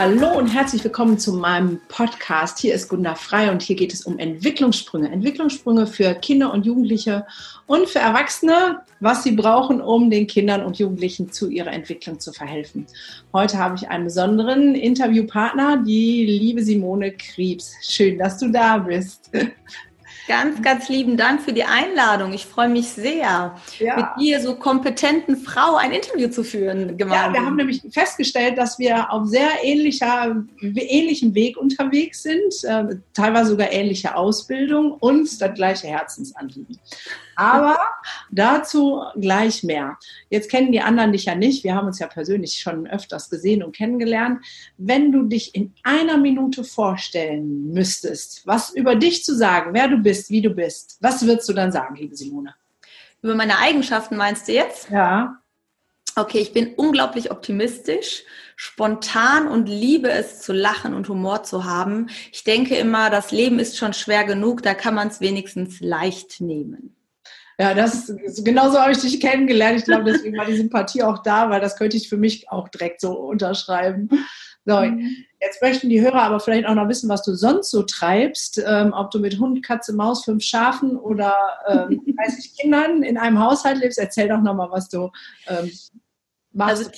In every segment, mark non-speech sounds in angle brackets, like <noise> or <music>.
Hallo und herzlich willkommen zu meinem Podcast. Hier ist Gunda Frei und hier geht es um Entwicklungssprünge. Entwicklungssprünge für Kinder und Jugendliche und für Erwachsene, was sie brauchen, um den Kindern und Jugendlichen zu ihrer Entwicklung zu verhelfen. Heute habe ich einen besonderen Interviewpartner, die liebe Simone Kriebs. Schön, dass du da bist. Ganz, ganz lieben Dank für die Einladung. Ich freue mich sehr, ja. mit dir, so kompetenten Frau, ein Interview zu führen. Gemeinsam. Ja, wir haben nämlich festgestellt, dass wir auf sehr ähnlicher, ähnlichem Weg unterwegs sind, äh, teilweise sogar ähnliche Ausbildung und das gleiche Herzensanliegen. Aber dazu gleich mehr. Jetzt kennen die anderen dich ja nicht. Wir haben uns ja persönlich schon öfters gesehen und kennengelernt. Wenn du dich in einer Minute vorstellen müsstest, was über dich zu sagen, wer du bist, wie du bist, was würdest du dann sagen, liebe Simone? Über meine Eigenschaften meinst du jetzt? Ja. Okay, ich bin unglaublich optimistisch, spontan und liebe es zu lachen und Humor zu haben. Ich denke immer, das Leben ist schon schwer genug, da kann man es wenigstens leicht nehmen. Ja, das genauso habe ich dich kennengelernt. Ich glaube, deswegen war die Sympathie auch da, weil das könnte ich für mich auch direkt so unterschreiben. So, mhm. jetzt möchten die Hörer aber vielleicht auch noch wissen, was du sonst so treibst. Ähm, ob du mit Hund, Katze, Maus, fünf Schafen oder ähm, <laughs> 30 Kindern in einem Haushalt lebst. Erzähl doch nochmal, was du ähm, machst. Also,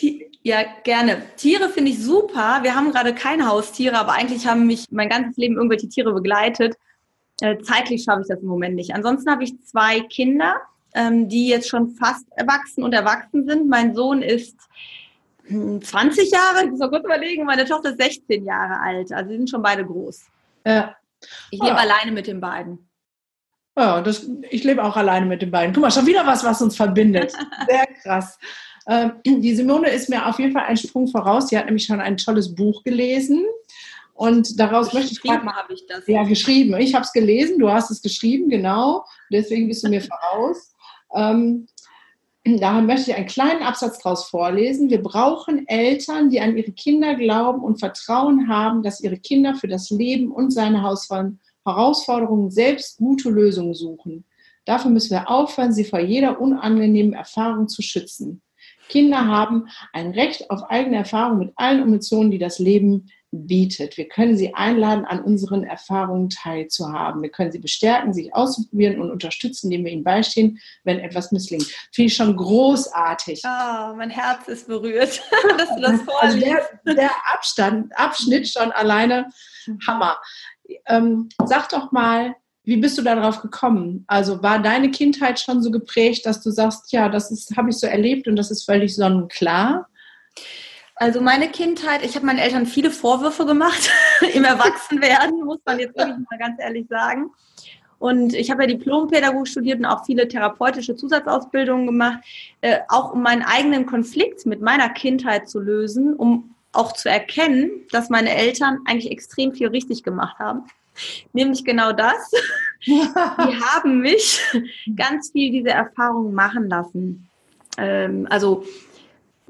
ja, gerne. Tiere finde ich super. Wir haben gerade keine Haustiere, aber eigentlich haben mich mein ganzes Leben irgendwelche Tiere begleitet. Äh, zeitlich schaffe ich das im Moment nicht. Ansonsten habe ich zwei Kinder, ähm, die jetzt schon fast erwachsen und erwachsen sind. Mein Sohn ist 20 hm, Jahre, ich muss mal kurz überlegen, meine Tochter ist 16 Jahre alt. Also sie sind schon beide groß. Ja. Ich lebe ja. alleine mit den beiden. Ja, das, ich lebe auch alleine mit den beiden. Guck mal, schon wieder was, was uns verbindet. <laughs> Sehr krass. Ähm, die Simone ist mir auf jeden Fall einen Sprung voraus. Sie hat nämlich schon ein tolles Buch gelesen. Und daraus möchte ich gerade habe ich das. Ja, geschrieben. Ich habe es gelesen, du hast es geschrieben, genau. Deswegen bist du mir voraus. Ähm, daher möchte ich einen kleinen Absatz daraus vorlesen. Wir brauchen Eltern, die an ihre Kinder glauben und Vertrauen haben, dass ihre Kinder für das Leben und seine Herausforderungen selbst gute Lösungen suchen. Dafür müssen wir aufhören, sie vor jeder unangenehmen Erfahrung zu schützen. Kinder haben ein Recht auf eigene Erfahrung mit allen Emotionen, die das Leben bietet. Wir können sie einladen, an unseren Erfahrungen teilzuhaben. Wir können sie bestärken, sich auszuprobieren und unterstützen, indem wir ihnen beistehen, wenn etwas misslingt. Finde ich schon großartig. Oh, mein Herz ist berührt, dass <laughs> du das vorliest. Also der, der Abstand, Abschnitt schon alleine Hammer. Ähm, sag doch mal, wie bist du darauf gekommen? Also war deine Kindheit schon so geprägt, dass du sagst, ja, das habe ich so erlebt und das ist völlig sonnenklar? Also meine Kindheit, ich habe meinen Eltern viele Vorwürfe gemacht <laughs> im Erwachsenwerden, muss man jetzt wirklich mal ganz ehrlich sagen. Und ich habe ja Diplompädagogik studiert und auch viele therapeutische Zusatzausbildungen gemacht, äh, auch um meinen eigenen Konflikt mit meiner Kindheit zu lösen, um auch zu erkennen, dass meine Eltern eigentlich extrem viel richtig gemacht haben. Nämlich genau das. <laughs> Die haben mich <laughs> ganz viel diese Erfahrungen machen lassen. Ähm, also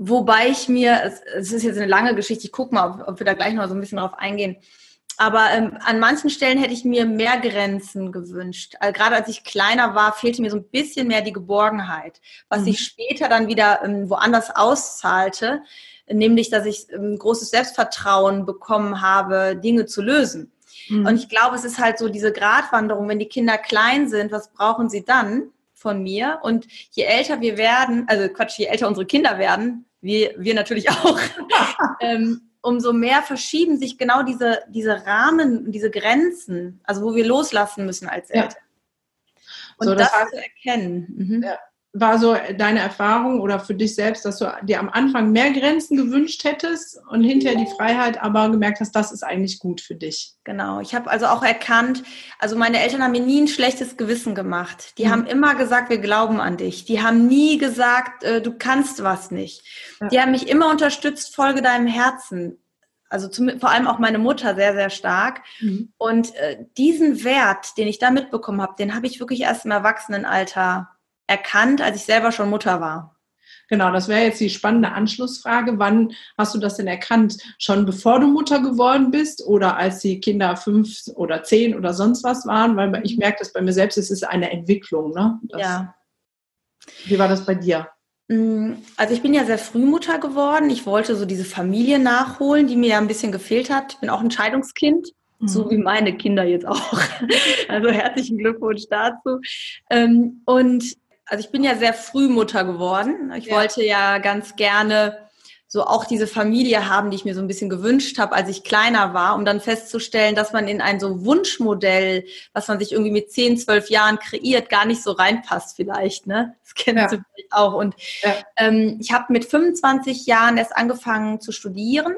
Wobei ich mir, es, es, ist jetzt eine lange Geschichte, ich gucke mal, ob, ob, wir da gleich noch so ein bisschen drauf eingehen. Aber ähm, an manchen Stellen hätte ich mir mehr Grenzen gewünscht. Also, gerade als ich kleiner war, fehlte mir so ein bisschen mehr die Geborgenheit, was mhm. sich später dann wieder ähm, woanders auszahlte, nämlich dass ich ähm, großes Selbstvertrauen bekommen habe, Dinge zu lösen. Mhm. Und ich glaube, es ist halt so diese Gratwanderung, wenn die Kinder klein sind, was brauchen sie dann? von mir. Und je älter wir werden, also Quatsch, je älter unsere Kinder werden, wir, wir natürlich auch, <laughs> ähm, umso mehr verschieben sich genau diese, diese Rahmen, diese Grenzen, also wo wir loslassen müssen als Eltern. Ja. Und so, das, das heißt, zu erkennen. Mhm. Ja war so deine Erfahrung oder für dich selbst, dass du dir am Anfang mehr Grenzen gewünscht hättest und hinterher die Freiheit aber gemerkt hast, das ist eigentlich gut für dich? Genau, ich habe also auch erkannt, also meine Eltern haben mir nie ein schlechtes Gewissen gemacht. Die mhm. haben immer gesagt, wir glauben an dich. Die haben nie gesagt, äh, du kannst was nicht. Ja. Die haben mich immer unterstützt, folge deinem Herzen. Also zum, vor allem auch meine Mutter sehr, sehr stark. Mhm. Und äh, diesen Wert, den ich da mitbekommen habe, den habe ich wirklich erst im Erwachsenenalter erkannt, als ich selber schon Mutter war? Genau, das wäre jetzt die spannende Anschlussfrage. Wann hast du das denn erkannt? Schon bevor du Mutter geworden bist oder als die Kinder fünf oder zehn oder sonst was waren? Weil ich merke das bei mir selbst, es ist eine Entwicklung. Ne? Das, ja. Wie war das bei dir? Mm, also ich bin ja sehr früh Mutter geworden. Ich wollte so diese Familie nachholen, die mir ja ein bisschen gefehlt hat. Ich bin auch ein Scheidungskind, mhm. so wie meine Kinder jetzt auch. <laughs> Also herzlichen Glückwunsch dazu. Ähm, und also ich bin ja sehr früh Mutter geworden. Ich ja. wollte ja ganz gerne so auch diese Familie haben, die ich mir so ein bisschen gewünscht habe, als ich kleiner war, um dann festzustellen, dass man in ein so Wunschmodell, was man sich irgendwie mit 10, 12 Jahren kreiert, gar nicht so reinpasst vielleicht. Ne? Das kennst ja. du vielleicht auch. Und ja. ähm, ich habe mit 25 Jahren erst angefangen zu studieren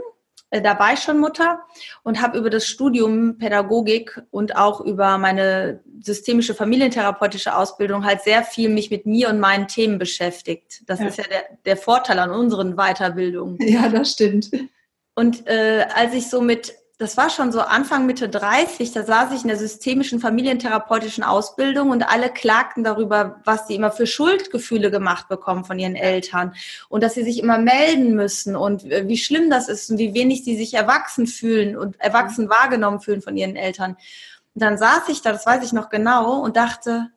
äh, da war ich schon Mutter und habe über das Studium Pädagogik und auch über meine systemische familientherapeutische Ausbildung halt sehr viel mich mit mir und meinen Themen beschäftigt. Das ja. ist ja der, der Vorteil an unseren Weiterbildungen. Ja, das stimmt. Und äh, als ich so mit das war schon so Anfang Mitte 30, da saß ich in der systemischen familientherapeutischen Ausbildung und alle klagten darüber, was sie immer für Schuldgefühle gemacht bekommen von ihren Eltern und dass sie sich immer melden müssen und äh, wie schlimm das ist und wie wenig sie sich erwachsen fühlen und erwachsen wahrgenommen fühlen von ihren Eltern. Und dann saß ich da, das weiß ich noch genau, und dachte,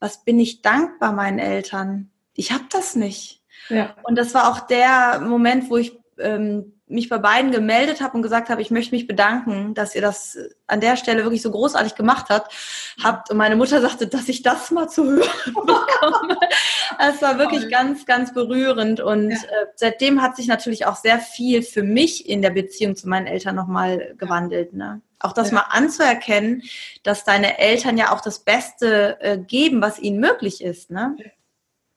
was bin ich dankbar meinen Eltern? Ich habe das nicht. Ja. Und das war auch der Moment, wo ich ähm, mich bei beiden gemeldet habe und gesagt habe, ich möchte mich bedanken, dass ihr das an der Stelle wirklich so großartig gemacht habt. habt und meine Mutter sagte, dass ich das mal zu hören <laughs> bekomme. Es war wirklich Toll. ganz, ganz berührend. Und ja. äh, seitdem hat sich natürlich auch sehr viel für mich in der Beziehung zu meinen Eltern nochmal gewandelt. Ne? Auch das ja. mal anzuerkennen, dass deine Eltern ja auch das Beste äh, geben, was ihnen möglich ist. Ne?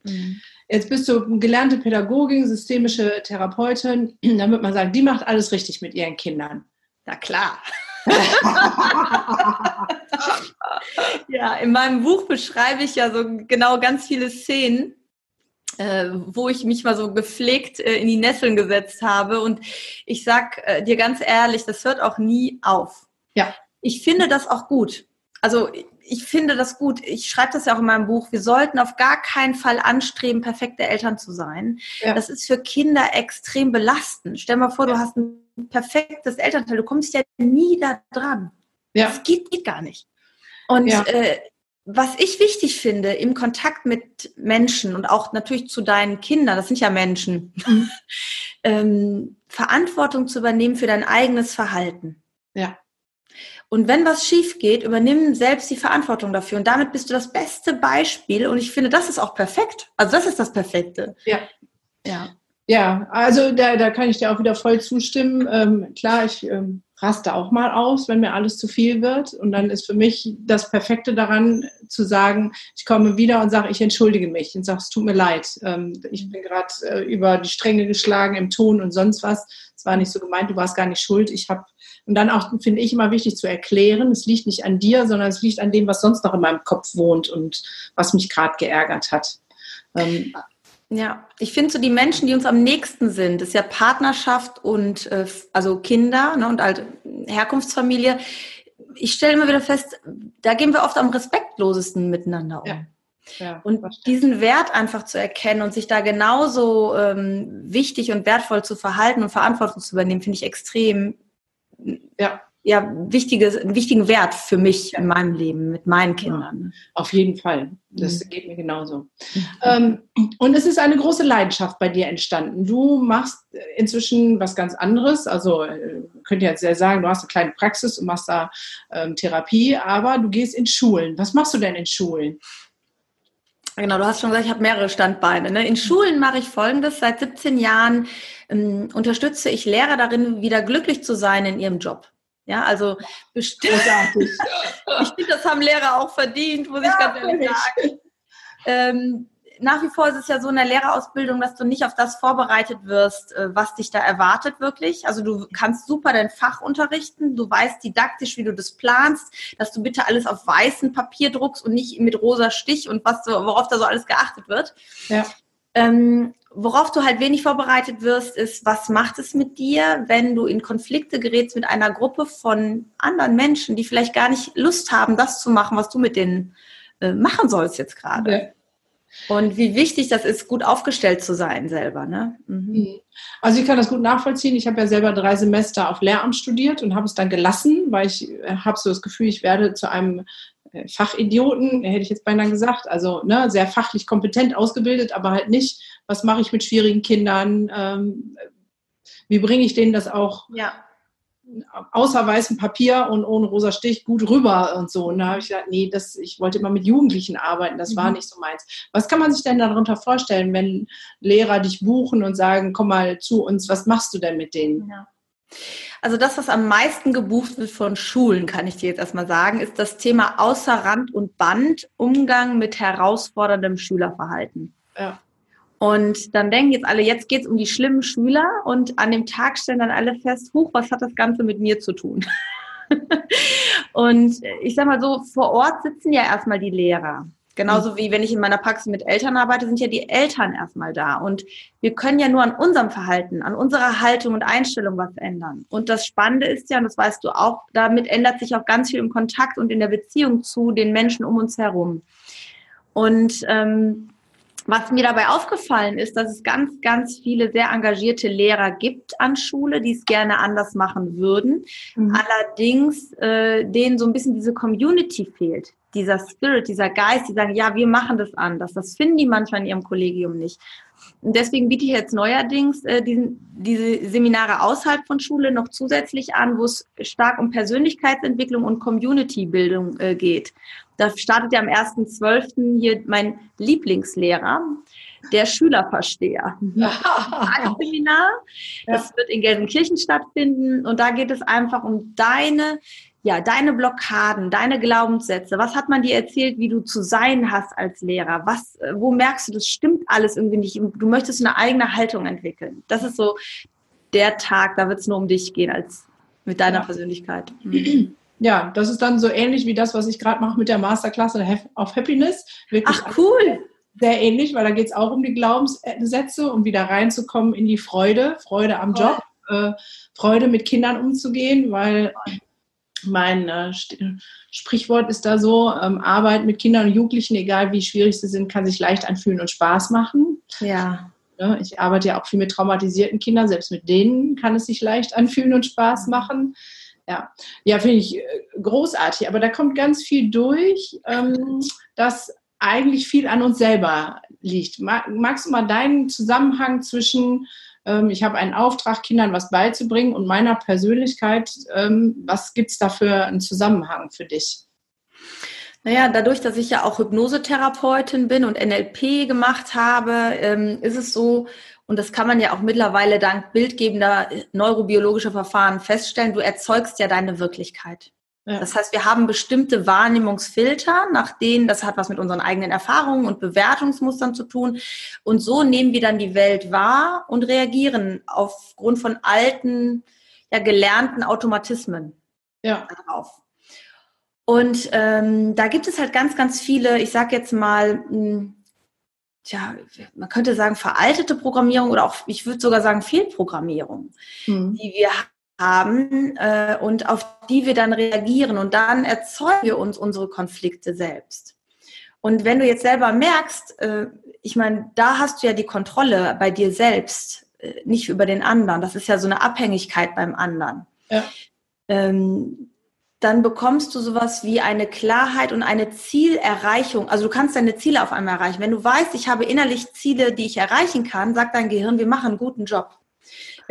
Mhm. Jetzt bist du gelernte Pädagogin, systemische Therapeutin. <clears throat> Dann würde man sagen, die macht alles richtig mit ihren Kindern. Na klar. <laughs> ja, in meinem Buch beschreibe ich ja so genau ganz viele Szenen, äh, wo ich mich mal so gepflegt äh, in die Nesseln gesetzt habe. Und ich sag äh, dir ganz ehrlich, das hört auch nie auf. Ja. Ich finde das auch gut. Also ich finde das gut. Ich schreibe das ja auch in meinem Buch. Wir sollten auf gar keinen Fall anstreben, perfekte Eltern zu sein. Ja. Das ist für Kinder extrem belastend. Stell mal vor, ja. du hast ein perfektes Elternteil. Du kommst ja nie da dran. Ja. Das geht, geht gar nicht. Und ja. äh, was ich wichtig finde im Kontakt mit Menschen und auch natürlich zu deinen Kindern, das sind ja Menschen, mhm. <laughs> ähm, Verantwortung zu übernehmen für dein eigenes Verhalten. Ja. Und wenn was schief geht, übernimm selbst die Verantwortung dafür. Und damit bist du das beste Beispiel. Und ich finde, das ist auch perfekt. Also das ist das Perfekte. Ja. Ja. Ja, also da, da kann ich dir auch wieder voll zustimmen. Ähm, klar, ich ähm, raste auch mal aus, wenn mir alles zu viel wird. Und dann ist für mich das Perfekte daran zu sagen, ich komme wieder und sage, ich entschuldige mich und sage, es tut mir leid. Ähm, ich bin gerade äh, über die Stränge geschlagen im Ton und sonst was. Es war nicht so gemeint, du warst gar nicht schuld. Ich habe und dann auch, finde ich, immer wichtig zu erklären, es liegt nicht an dir, sondern es liegt an dem, was sonst noch in meinem Kopf wohnt und was mich gerade geärgert hat. Ähm, ja, ich finde so die Menschen, die uns am nächsten sind, ist ja Partnerschaft und äh, also Kinder ne, und halt Herkunftsfamilie. Ich stelle immer wieder fest, da gehen wir oft am respektlosesten miteinander um. Ja. Ja, und diesen Wert einfach zu erkennen und sich da genauso ähm, wichtig und wertvoll zu verhalten und Verantwortung zu übernehmen, finde ich extrem ja, ja wichtiges, einen wichtigen Wert für mich in meinem Leben mit meinen Kindern. Ja, auf jeden Fall. Das mhm. geht mir genauso. Mhm. Ähm, und es ist eine große Leidenschaft bei dir entstanden. Du machst inzwischen was ganz anderes. Also äh, könnt ihr jetzt ja sagen, du hast eine kleine Praxis und machst da ähm, Therapie, aber du gehst in Schulen. Was machst du denn in Schulen? Genau, du hast schon gesagt, ich habe mehrere Standbeine. Ne? In Schulen mache ich Folgendes. Seit 17 Jahren ähm, unterstütze ich Lehrer darin, wieder glücklich zu sein in ihrem Job. Ja, also bestimmt. <laughs> ich finde, das haben Lehrer auch verdient, muss ja, ich ganz ehrlich sagen. Ähm, nach wie vor ist es ja so in der Lehrerausbildung, dass du nicht auf das vorbereitet wirst, äh, was dich da erwartet wirklich. Also du kannst super dein Fach unterrichten, du weißt didaktisch, wie du das planst, dass du bitte alles auf weißem Papier druckst und nicht mit rosa Stich und was so, worauf da so alles geachtet wird. Ja. Ähm, worauf du halt wenig vorbereitet wirst, ist, was macht es mit dir, wenn du in Konflikte gerätst mit einer Gruppe von anderen Menschen, die vielleicht gar nicht Lust haben, das zu machen, was du mit denen äh, machen sollst jetzt gerade. Ja. Und wie wichtig das ist, gut aufgestellt zu sein selber. Ne? Mhm. mhm. Also ich kann das gut nachvollziehen. Ich habe ja selber drei Semester auf Lehramt studiert und habe es dann gelassen, weil ich äh, habe so das Gefühl, ich werde zu einem Fachidioten, hätte ich jetzt beinahe gesagt, also ne, sehr fachlich kompetent ausgebildet, aber halt nicht, was mache ich mit schwierigen Kindern, ähm, wie bringe ich denen das auch ja. außer weißem Papier und ohne rosa Stich gut rüber und so. Und da habe ich gesagt, nee, das, ich wollte immer mit Jugendlichen arbeiten, das mhm. war nicht so meins. Was kann man sich denn darunter vorstellen, wenn Lehrer dich buchen und sagen, komm mal zu uns, was machst du denn mit denen? Ja. Also das, was am meisten gebucht wird von Schulen, kann ich dir jetzt erstmal sagen, ist das Thema außer Rand und Band, Umgang mit herausforderndem Schülerverhalten. Ja. Und dann denken jetzt alle, jetzt geht es um die schlimmen Schüler und an dem Tag stellen dann alle fest, huch, was hat das Ganze mit mir zu tun? <laughs> und ich sag mal so, vor Ort sitzen ja erstmal die Lehrer. Genauso mhm. wie wenn ich in meiner Praxis mit Eltern arbeite, sind ja die Eltern erstmal da. Und wir können ja nur an unserem Verhalten, an unserer Haltung und Einstellung was ändern. Und das Spannende ist ja, und das weißt du auch, damit ändert sich auch ganz viel im Kontakt und in der Beziehung zu den Menschen um uns herum. Und ähm, was mir dabei aufgefallen ist, dass es ganz, ganz viele sehr engagierte Lehrer gibt an Schule, die es gerne anders machen würden. Mhm. Allerdings äh, denen so ein bisschen diese Community fehlt dieser Spirit, dieser Geist, die sagen, ja, wir machen das anders. Das finden die manchmal in ihrem Kollegium nicht. Und deswegen biete ich jetzt neuerdings äh, diesen, diese Seminare außerhalb von Schule noch zusätzlich an, wo es stark um Persönlichkeitsentwicklung und Community-Bildung äh, geht. Da startet ja am 1.12. hier mein Lieblingslehrer, der Schülerversteher. Seminar. Das wird in Gelsenkirchen stattfinden und da geht es einfach um deine ja, deine Blockaden, deine Glaubenssätze, was hat man dir erzählt, wie du zu sein hast als Lehrer? Was, äh, wo merkst du, das stimmt alles irgendwie nicht? Du möchtest eine eigene Haltung entwickeln. Das ist so der Tag, da wird es nur um dich gehen als mit deiner ja. Persönlichkeit. <clears throat> Mhm. Ja, das ist dann so ähnlich wie das, was ich gerade mache mit der Masterclass auf Happiness. Wirklich Ach, cool. Sehr ähnlich, weil da geht es auch um die Glaubenssätze und wieder reinzukommen in die Freude, Freude am Job, äh, Freude mit Kindern umzugehen, weil mein äh, Sprichwort ist da so, ähm, Arbeit mit Kindern und Jugendlichen, egal wie schwierig sie sind, kann sich leicht anfühlen und Spaß machen. Ja. ja. Ich arbeite ja auch viel mit traumatisierten Kindern, selbst mit denen kann es sich leicht anfühlen und Spaß machen. Ja, ja finde ich äh, großartig, aber da kommt ganz viel durch, ähm, dass eigentlich viel an uns selber liegt. Magst du mal deinen Zusammenhang zwischen ich habe einen Auftrag, Kindern was beizubringen und meiner Persönlichkeit, ähm, was gibt es da für einen Zusammenhang für dich? Naja, dadurch, dass ich ja auch Hypnosetherapeutin bin und NLP gemacht habe, ähm, ist es so, und das kann man ja auch mittlerweile dank bildgebender neurobiologischer Verfahren feststellen, du erzeugst ja deine Wirklichkeit. Ja. Das heißt, wir haben bestimmte Wahrnehmungsfilter, nach denen, das hat was mit unseren eigenen Erfahrungen und Bewertungsmustern zu tun. Und so nehmen wir dann die Welt wahr und reagieren aufgrund von alten, ja, gelernten Automatismen ja. darauf. Und ähm, da gibt es halt ganz, ganz viele, ich sage jetzt mal, mh, hm, tja, man könnte sagen, veraltete Programmierung oder auch, ich würde sogar sagen, Fehlprogrammierung, mhm. die wir haben äh, und auf die wir dann reagieren und dann erzeugen wir uns unsere Konflikte selbst. Und wenn du jetzt selber merkst, äh, ich meine, da hast du ja die Kontrolle bei dir selbst, äh, nicht über den anderen. Das ist ja so eine Abhängigkeit beim anderen. Ja. Ähm, dann bekommst du sowas wie eine Klarheit und eine Zielerreichung. Also du kannst deine Ziele auf einmal erreichen. Wenn du weißt, ich habe innerlich Ziele, die ich erreichen kann, sagt dein Gehirn, wir machen einen guten Job.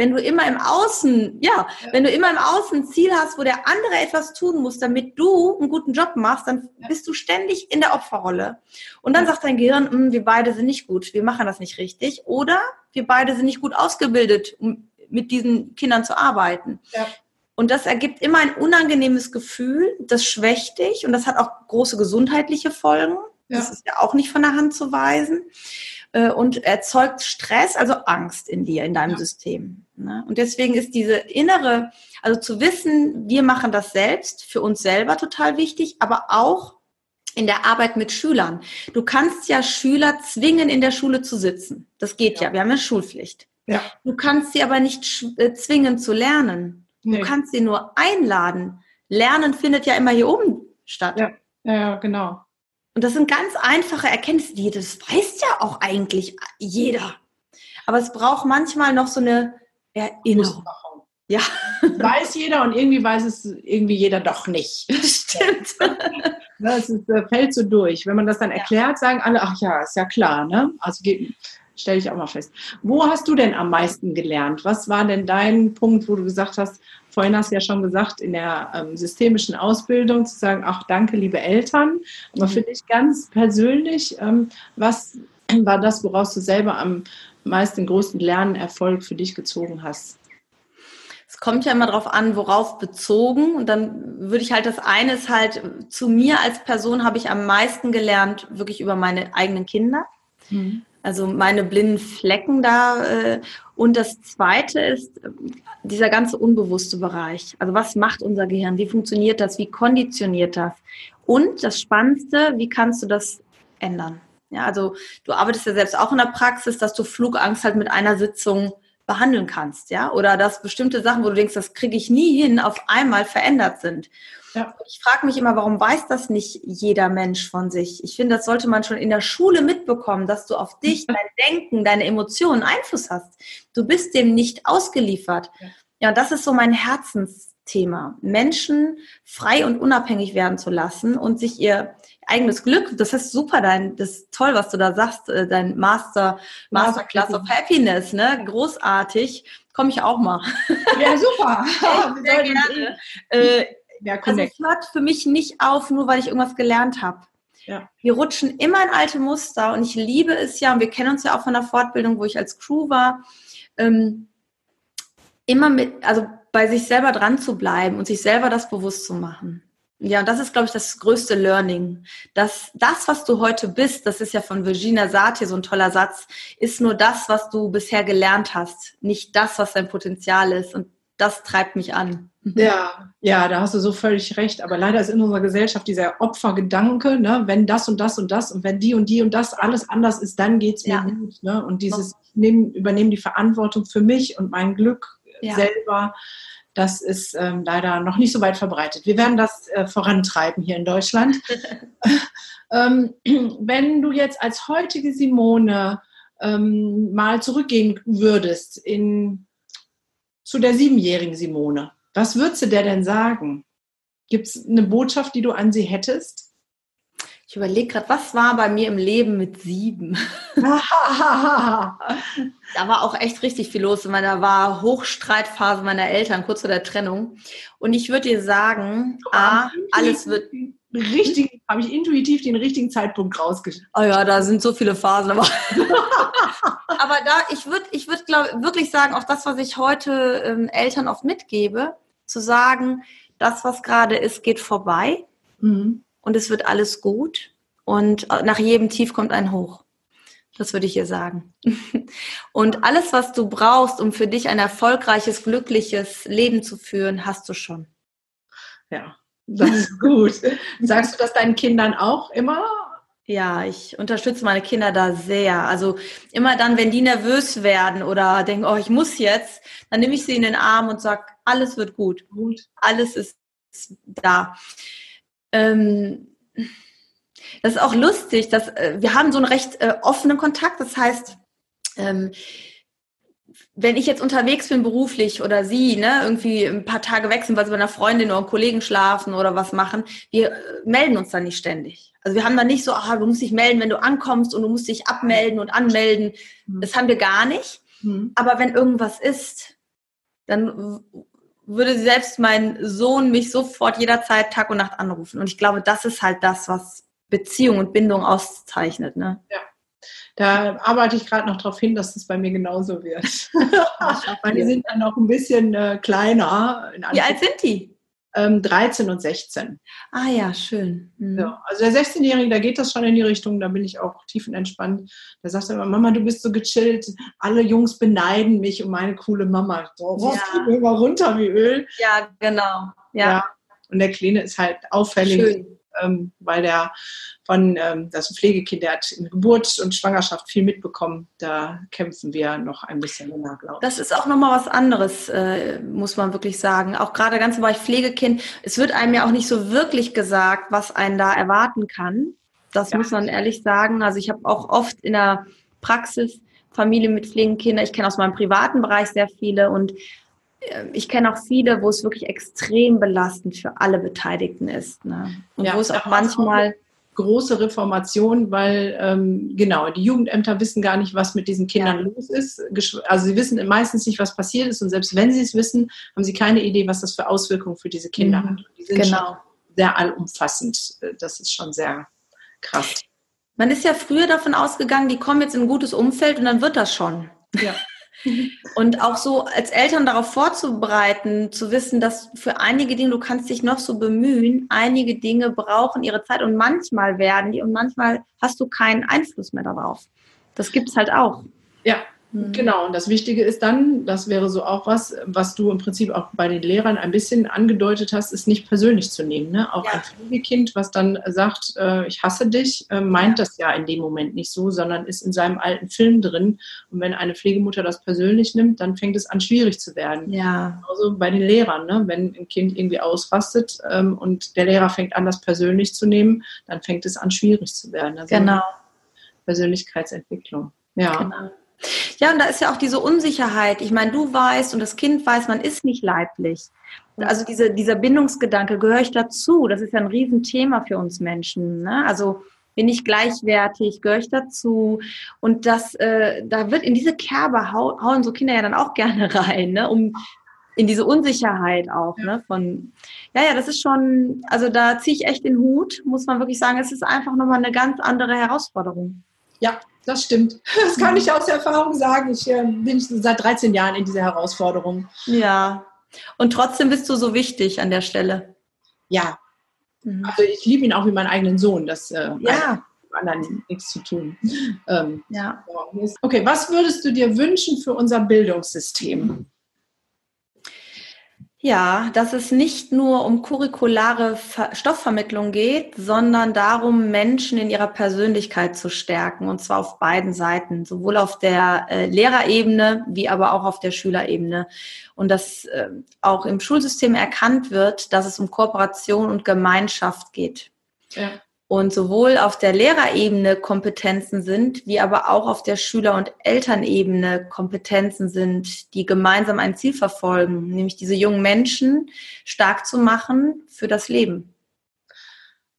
Wenn du immer im Außen, ja, ja, wenn du immer im Außen ein Ziel hast, wo der andere etwas tun muss, damit du einen guten Job machst, dann ja. bist du ständig in der Opferrolle. Und dann sagt dein Gehirn, hm, wir beide sind nicht gut, wir machen das nicht richtig. Oder wir beide sind nicht gut ausgebildet, um mit diesen Kindern zu arbeiten. Ja. Und das ergibt immer ein unangenehmes Gefühl, das schwächt dich und das hat auch große gesundheitliche Folgen. Das ist ja auch nicht von der Hand zu weisen. Äh, und erzeugt Stress, also Angst in dir, in deinem ja. System. Ne? Und deswegen ist diese innere, also zu wissen, wir machen das selbst, für uns selber total wichtig, aber auch in der Arbeit mit Schülern. Du kannst ja Schüler zwingen, in der Schule zu sitzen. Das geht ja. ja. Wir haben ja Schulpflicht. Ja. Du kannst sie aber nicht äh, zwingen zu lernen. Nee. Du kannst sie nur einladen. Lernen findet ja immer hier oben statt. Ja, ja genau. Und das sind ganz einfache Erkenntnisse, die das weiß ja auch eigentlich jeder. Aber es braucht manchmal noch so eine Erinnerung. Ja. Weiß jeder und irgendwie weiß es irgendwie jeder doch nicht. <laughs> Stimmt. Das ist, äh, fällt so durch. Wenn man das dann erklärt, sagen alle, ach ja, ist ja klar. Ne? Also stelle ich auch mal fest. Wo hast du denn am meisten gelernt? Was war denn dein Punkt, wo du gesagt hast, vorhin hast du ja schon gesagt, in der ähm, systemischen Ausbildung zu sagen, ach danke, liebe Eltern. Aber mhm. für dich ganz persönlich, ähm, was war das, woraus du selber am meisten den größten Lernerfolg für dich gezogen hast? Es kommt ja immer darauf an, worauf bezogen. Und dann würde ich halt, das eine ist halt, zu mir als Person habe ich am meisten gelernt, wirklich über meine eigenen Kinder. Mhm. Also meine blinden Flecken da. Äh, und das zweite ist dieser ganze unbewusste Bereich. Also was macht unser Gehirn? Wie funktioniert das? Wie konditioniert das? Und das Spannendste, wie kannst du das ändern? Ja, also du arbeitest ja selbst auch in der Praxis, dass du Flugangst halt mit einer Sitzung behandeln kannst, ja, oder dass bestimmte Sachen, wo du denkst, das kriege ich nie hin, auf einmal verändert sind. Ja. Ich frage mich immer, warum weiß das nicht jeder Mensch von sich? Ich finde, das sollte man schon in der Schule mitbekommen, dass du auf dich, dein Denken, deine Emotionen Einfluss hast. Du bist dem nicht ausgeliefert. Ja, das ist so mein Herzensthema. Menschen frei und unabhängig werden zu lassen und sich ihr eigenes Glück, das ist super, dein, das ist toll, was du da sagst, äh, dein Master, Masterclass of Happiness, ne? Großartig. Komme ich auch mal. Ja, super. <laughs> sehr gerne. Äh, ja, also es hört für mich nicht auf, nur weil ich irgendwas gelernt habe. Ja. Wir rutschen immer in alte Muster und ich liebe es ja, und wir kennen uns ja auch von der Fortbildung, wo ich als Crew war, ähm, immer mit, also bei sich selber dran zu bleiben und sich selber das bewusst zu machen. Ja, das ist, glaube ich, das größte Learning. Dass das, was du heute bist, das ist ja von Virginia Satir so ein toller Satz, ist nur das, was du bisher gelernt hast, nicht das, was dein Potenzial ist. Und das treibt mich an. Ja, ja, da hast du so völlig recht. Aber leider ist in unserer Gesellschaft dieser Opfergedanke, ne, wenn das und das und das und wenn die und die und das alles anders ist, dann geht es mir ja. gut. Ne? Und dieses nehmen, übernehmen die Verantwortung für mich und mein Glück ja. selber, das ist ähm, leider noch nicht so weit verbreitet. Wir werden das äh, vorantreiben hier in Deutschland. <laughs> ähm, wenn du jetzt als heutige Simone ähm, mal zurückgehen würdest in, zu der siebenjährigen Simone, was würdest du der denn sagen? Gibt es eine Botschaft, die du an sie hättest? Ich überlege gerade, was war bei mir im Leben mit sieben? <laughs> da war auch echt richtig viel los. Da war Hochstreitphase meiner Eltern kurz vor der Trennung. Und ich würde dir sagen, A, alles wird. Richtig, habe ich intuitiv den richtigen Zeitpunkt rausgeschickt. Oh ja, da sind so viele Phasen. Aber, <laughs> aber da, ich würde, ich würde wirklich sagen, auch das, was ich heute ähm, Eltern oft mitgebe, zu sagen, das, was gerade ist, geht vorbei mhm. und es wird alles gut und äh, nach jedem Tief kommt ein Hoch. Das würde ich ihr sagen. <laughs> Und alles, was du brauchst, um für dich ein erfolgreiches, glückliches Leben zu führen, hast du schon. Ja, das ist gut. <laughs> Sagst du das deinen Kindern auch immer? Ja, ich unterstütze meine Kinder da sehr. Also immer dann, wenn die nervös werden oder denken, oh, ich muss jetzt, dann nehme ich sie in den Arm und sage, alles wird gut. Gut. Alles ist da. Ähm, das ist auch lustig, dass äh, wir haben so einen recht äh, offenen Kontakt. Das heißt, ähm, wenn ich jetzt unterwegs bin beruflich oder Sie, ne, irgendwie ein paar Tage wechseln, weil Sie bei einer Freundin oder einem Kollegen schlafen oder was machen, wir äh, melden uns dann nicht ständig. Also wir haben dann nicht so, ah, du musst dich melden, wenn du ankommst und du musst dich abmelden und anmelden. Mhm. Das haben wir gar nicht. Mhm. Aber wenn irgendwas ist, dann würde selbst mein Sohn mich sofort jederzeit Tag und Nacht anrufen. Und ich glaube, das ist halt das, was Beziehung und Bindung auszeichnet. Ne? Ja. Da arbeite ich gerade noch darauf hin, dass das bei mir genauso wird. <laughs> Weil die sind dann noch ein bisschen äh, kleiner. Wie alt sind die? Ähm, 13 und 16. Ah ja, schön. Mhm. Ja, also der 16-Jährige, da geht das schon in die Richtung, da bin ich auch tiefenentspannt. Da sagt er immer, Mama, du bist so gechillt, alle Jungs beneiden mich um meine coole Mama. So, ja. geht immer runter wie Öl. Ja, genau. Ja. ja. Und der Kleine ist halt auffällig. Schön ähm, weil der von, ähm, das Pflegekind, der hat in Geburt und Schwangerschaft viel mitbekommen. Da kämpfen wir noch ein bisschen länger, glaube ich. Das ist auch nochmal was anderes, äh, muss man wirklich sagen. Auch gerade ganz im Bereich Pflegekind. Es wird einem ja auch nicht so wirklich gesagt, was einen da erwarten kann. Das ja. muss man ehrlich sagen. Also ich habe auch oft in der Praxis Familie mit Pflegenkindern. Ich kenne aus meinem privaten Bereich sehr viele und ich kenne auch viele, wo es wirklich extrem belastend für alle Beteiligten ist. Ne? Und ja, wo es auch manchmal große Reformation, weil ähm, genau, die Jugendämter wissen gar nicht, was mit diesen Kindern ja. los ist. Also sie wissen meistens nicht, was passiert ist und selbst wenn sie es wissen, haben sie keine Idee, was das für Auswirkungen für diese Kinder mhm. hat. Die sind genau. sehr allumfassend. Das ist schon sehr krass. Man ist ja früher davon ausgegangen, die kommen jetzt in ein gutes Umfeld und dann wird das schon. Ja. <laughs> Und auch so als Eltern darauf vorzubereiten, zu wissen, dass für einige Dinge, du kannst dich noch so bemühen, einige Dinge brauchen ihre Zeit und manchmal werden die und manchmal hast du keinen Einfluss mehr darauf. Das gibt es halt auch. Ja, Mhm. Genau, und das Wichtige ist dann, das wäre so auch was, was du im Prinzip auch bei den Lehrern ein bisschen angedeutet hast, ist nicht persönlich zu nehmen. Ne? Auch ja. ein Pflegekind, was dann sagt, äh, ich hasse dich, äh, meint das ja in dem Moment nicht so, sondern ist in seinem alten Film drin. Und wenn eine Pflegemutter das persönlich nimmt, dann fängt es an, schwierig zu werden. Ja. Also bei den Lehrern, ne? wenn ein Kind irgendwie ausrastet ähm, und der Lehrer fängt an, das persönlich zu nehmen, dann fängt es an, schwierig zu werden. Also genau. Persönlichkeitsentwicklung. Ja. Genau. Ja, und da ist ja auch diese Unsicherheit. Ich meine, du weißt und das Kind weiß, man ist nicht leiblich. Also diese, dieser Bindungsgedanke, gehöre ich dazu? Das ist ja ein Riesenthema für uns Menschen. Ne? Also bin ich gleichwertig, gehöre ich dazu? Und das, äh, da wird in diese Kerbe hau, hauen so Kinder ja dann auch gerne <laughs> rein, ne? um in diese Unsicherheit auch, ja. ne? Von ja, ja, das ist schon, also da ziehe ich echt den Hut, muss man wirklich sagen, es ist einfach nochmal eine ganz andere Herausforderung. Ja, das stimmt. <laughs> Das kann ich aus Erfahrung sagen. Ich äh, bin seit 13 Jahren in dieser Herausforderung. Ja. Und trotzdem bist du so wichtig an der Stelle. Ja. Mhm. Also ich liebe ihn auch wie meinen eigenen Sohn. Das äh, ja. anderen nichts zu tun. Ähm, ja. Okay, was würdest du dir wünschen für unser Bildungssystem? Ja, dass es nicht nur um curriculare Stoffvermittlung geht, sondern darum, Menschen in ihrer Persönlichkeit zu stärken. Und zwar auf beiden Seiten, sowohl auf der äh, Lehrerebene wie aber auch auf der Schülerebene. Und dass äh, auch im Schulsystem erkannt wird, dass es um Kooperation und Gemeinschaft geht. Ja und sowohl auf der Lehrerebene Kompetenzen sind, wie aber auch auf der Schüler- und Elternebene Kompetenzen sind, die gemeinsam ein Ziel verfolgen, nämlich diese jungen Menschen stark zu machen für das Leben.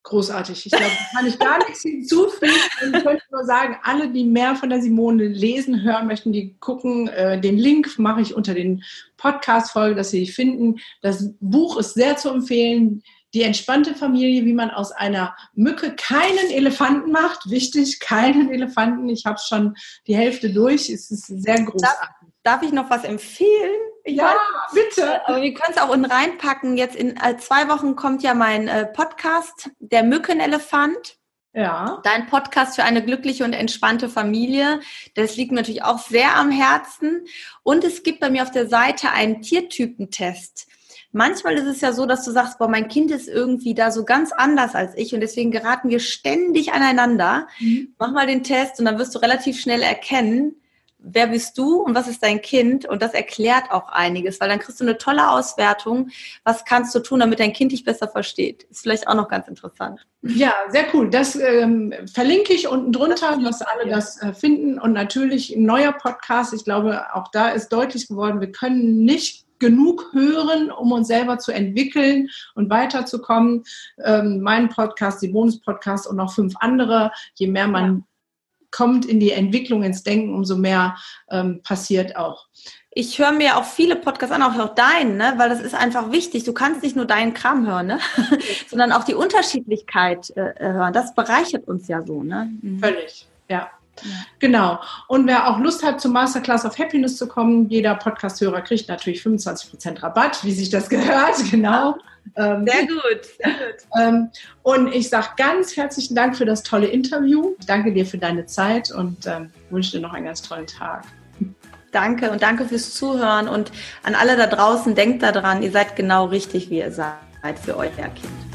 Großartig. Ich glaube, da kann ich gar nichts hinzufügen. Ich könnte nur sagen, alle, die mehr von der Simone lesen, hören möchten, die gucken. Äh, den Link mache ich unter den Podcast-Folgen, dass sie finden. Das Buch ist sehr zu empfehlen die entspannte Familie, wie man aus einer Mücke keinen Elefanten macht. Wichtig, keinen Elefanten. Ich habe schon die Hälfte durch. Es ist sehr großartig. Darf, darf ich noch was empfehlen? Ich ja, weiß, bitte. Aber wir können es auch unten reinpacken. Jetzt in äh, zwei Wochen kommt ja mein äh, Podcast, der Mückenelefant. Ja. Dein Podcast für eine glückliche und entspannte Familie. Das liegt mir natürlich auch sehr am Herzen. Und es gibt bei mir auf der Seite einen Tiertypentest. Manchmal ist es ja so, dass du sagst, boah, mein Kind ist irgendwie da so ganz anders als ich und deswegen geraten wir ständig aneinander. Mhm. Mach mal den Test und dann wirst du relativ schnell erkennen, wer bist du und was ist dein Kind? Und das erklärt auch einiges, weil dann kriegst du eine tolle Auswertung. Was kannst du tun, damit dein Kind dich besser versteht? Ist vielleicht auch noch ganz interessant. Ja, sehr cool. Das ähm, verlinke ich unten drunter, dass alle das äh, finden. Und natürlich ein neuer Podcast. Ich glaube, auch da ist deutlich geworden, wir können nicht genug hören, um uns selber zu entwickeln und weiterzukommen. Ähm, mein Podcast, die Bonus-Podcast und noch fünf andere. Je mehr man ja. kommt in die Entwicklung, ins Denken, umso mehr ähm, passiert auch. Ich höre mir auch viele Podcasts an, auch deinen, ne? weil das ist einfach wichtig. Du kannst nicht nur deinen Kram hören, ne? <laughs> sondern auch die Unterschiedlichkeit äh, hören. Das bereichert uns ja so. Ne? Mhm. Völlig, ja. Genau. Und wer auch Lust hat, zum Masterclass of Happiness zu kommen, jeder Podcast-Hörer kriegt natürlich 25% Rabatt, wie sich das <laughs> gehört, genau. Ähm, sehr gut, sehr gut. Ähm, und ich sage ganz herzlichen Dank für das tolle Interview. Ich danke dir für deine Zeit und ähm, wünsche dir noch einen ganz tollen Tag. Danke und danke fürs Zuhören und an alle da draußen, denkt daran, ihr seid genau richtig, wie ihr seid für euer Kind.